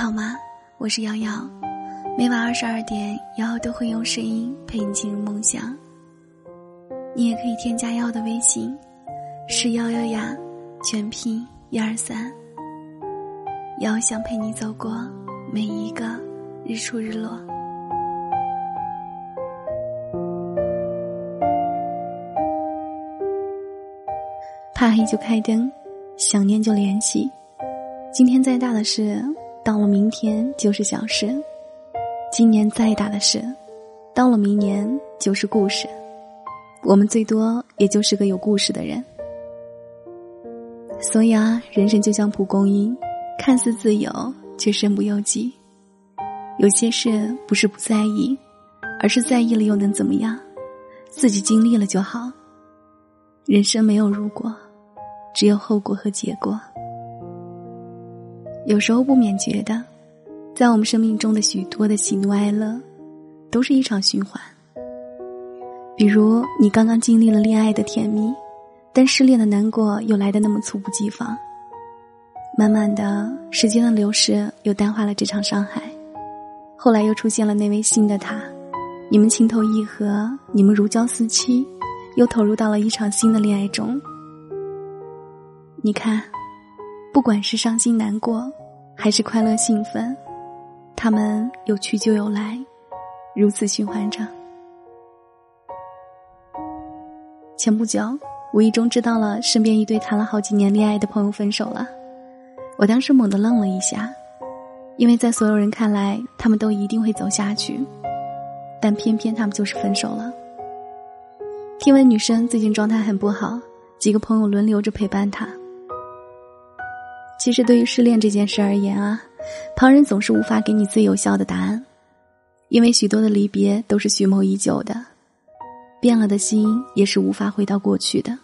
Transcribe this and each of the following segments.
好吗？我是瑶瑶，每晚二十二点，瑶瑶都会用声音陪你进入梦乡。你也可以添加瑶瑶的微信，是瑶瑶呀，全拼一二三。瑶想陪你走过每一个日出日落。怕黑就开灯，想念就联系。今天再大的事。到了明天就是小事，今年再大的事，到了明年就是故事。我们最多也就是个有故事的人。所以啊，人生就像蒲公英，看似自由，却身不由己。有些事不是不在意，而是在意了又能怎么样？自己经历了就好。人生没有如果，只有后果和结果。有时候不免觉得，在我们生命中的许多的喜怒哀乐，都是一场循环。比如你刚刚经历了恋爱的甜蜜，但失恋的难过又来的那么猝不及防。慢慢的，时间的流逝又淡化了这场伤害。后来又出现了那位新的他，你们情投意合，你们如胶似漆，又投入到了一场新的恋爱中。你看。不管是伤心难过，还是快乐兴奋，他们有去就有来，如此循环着。前不久，无意中知道了身边一对谈了好几年恋爱的朋友分手了，我当时猛地愣了一下，因为在所有人看来，他们都一定会走下去，但偏偏他们就是分手了。听闻女生最近状态很不好，几个朋友轮流着陪伴她。其实，对于失恋这件事而言啊，旁人总是无法给你最有效的答案，因为许多的离别都是蓄谋已久的，变了的心也是无法回到过去的。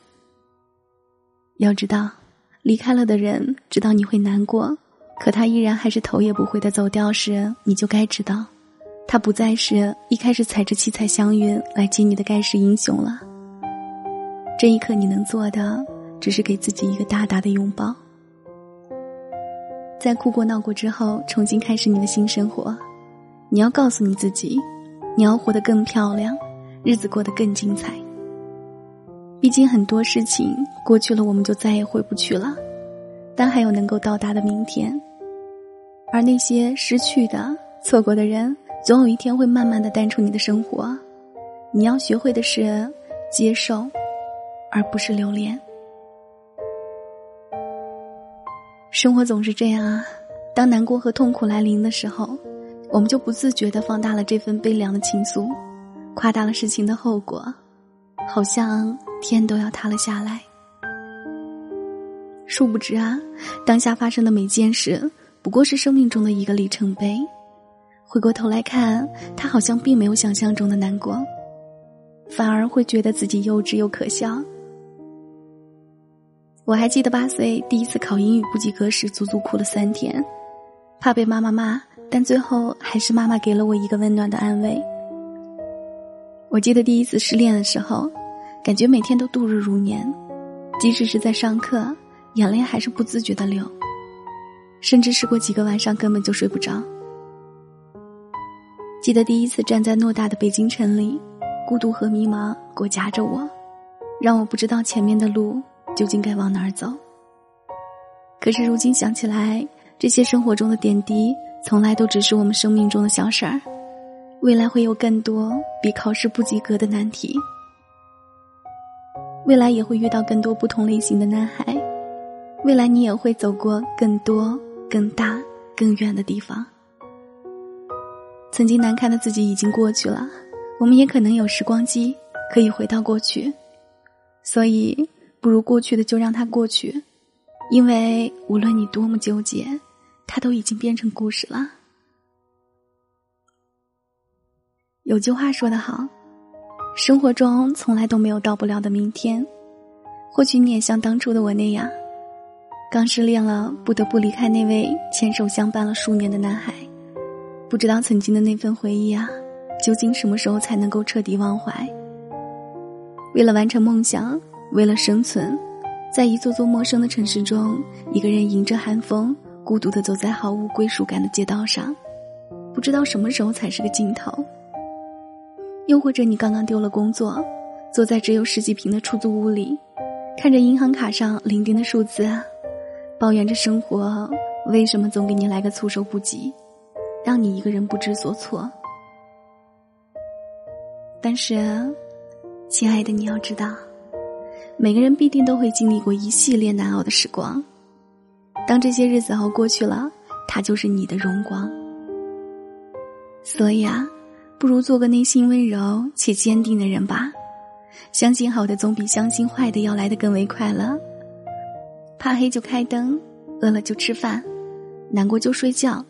要知道，离开了的人知道你会难过，可他依然还是头也不回的走掉时，你就该知道，他不再是一开始踩着七彩祥云来接你的盖世英雄了。这一刻，你能做的只是给自己一个大大的拥抱。在哭过闹过之后，重新开始你的新生活。你要告诉你自己，你要活得更漂亮，日子过得更精彩。毕竟很多事情过去了，我们就再也回不去了，但还有能够到达的明天。而那些失去的、错过的人，总有一天会慢慢的淡出你的生活。你要学会的是接受，而不是留恋。生活总是这样啊，当难过和痛苦来临的时候，我们就不自觉的放大了这份悲凉的情愫，夸大了事情的后果，好像天都要塌了下来。殊不知啊，当下发生的每件事，不过是生命中的一个里程碑。回过头来看，他好像并没有想象中的难过，反而会觉得自己幼稚又可笑。我还记得八岁第一次考英语不及格时，足足哭了三天，怕被妈妈骂，但最后还是妈妈给了我一个温暖的安慰。我记得第一次失恋的时候，感觉每天都度日如年，即使是在上课，眼泪还是不自觉的流，甚至试过几个晚上根本就睡不着。记得第一次站在偌大的北京城里，孤独和迷茫裹挟着我，让我不知道前面的路。究竟该往哪儿走？可是如今想起来，这些生活中的点滴，从来都只是我们生命中的小事儿。未来会有更多比考试不及格的难题，未来也会遇到更多不同类型的男孩，未来你也会走过更多、更大、更远的地方。曾经难堪的自己已经过去了，我们也可能有时光机可以回到过去，所以。不如过去的就让它过去，因为无论你多么纠结，它都已经变成故事了。有句话说得好，生活中从来都没有到不了的明天。或许你也像当初的我那样，刚失恋了，不得不离开那位牵手相伴了数年的男孩，不知道曾经的那份回忆啊，究竟什么时候才能够彻底忘怀？为了完成梦想。为了生存，在一座座陌生的城市中，一个人迎着寒风，孤独的走在毫无归属感的街道上，不知道什么时候才是个尽头。又或者你刚刚丢了工作，坐在只有十几平的出租屋里，看着银行卡上零丁的数字，抱怨着生活为什么总给你来个措手不及，让你一个人不知所措。但是，亲爱的，你要知道，每个人必定都会经历过一系列难熬的时光。当这些日子熬过去了，它就是你的荣光。所以啊。不如做个内心温柔且坚定的人吧，相信好的总比相信坏的要来的更为快乐。怕黑就开灯，饿了就吃饭，难过就睡觉，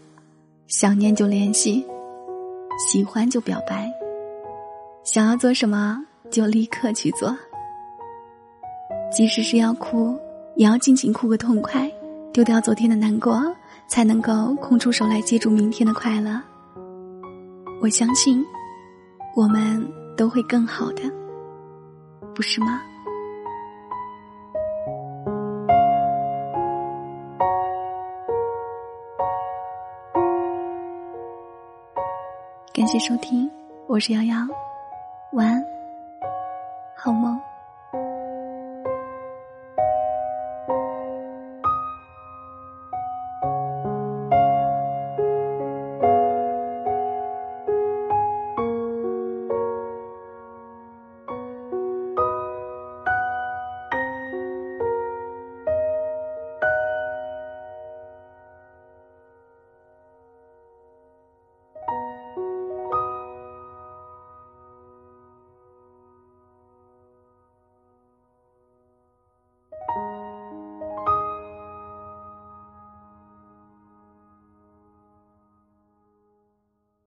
想念就联系，喜欢就表白，想要做什么就立刻去做。即使是要哭，也要尽情哭个痛快，丢掉昨天的难过，才能够空出手来接住明天的快乐。我相信，我们都会更好的，不是吗？感谢收听，我是瑶瑶，晚安，好梦。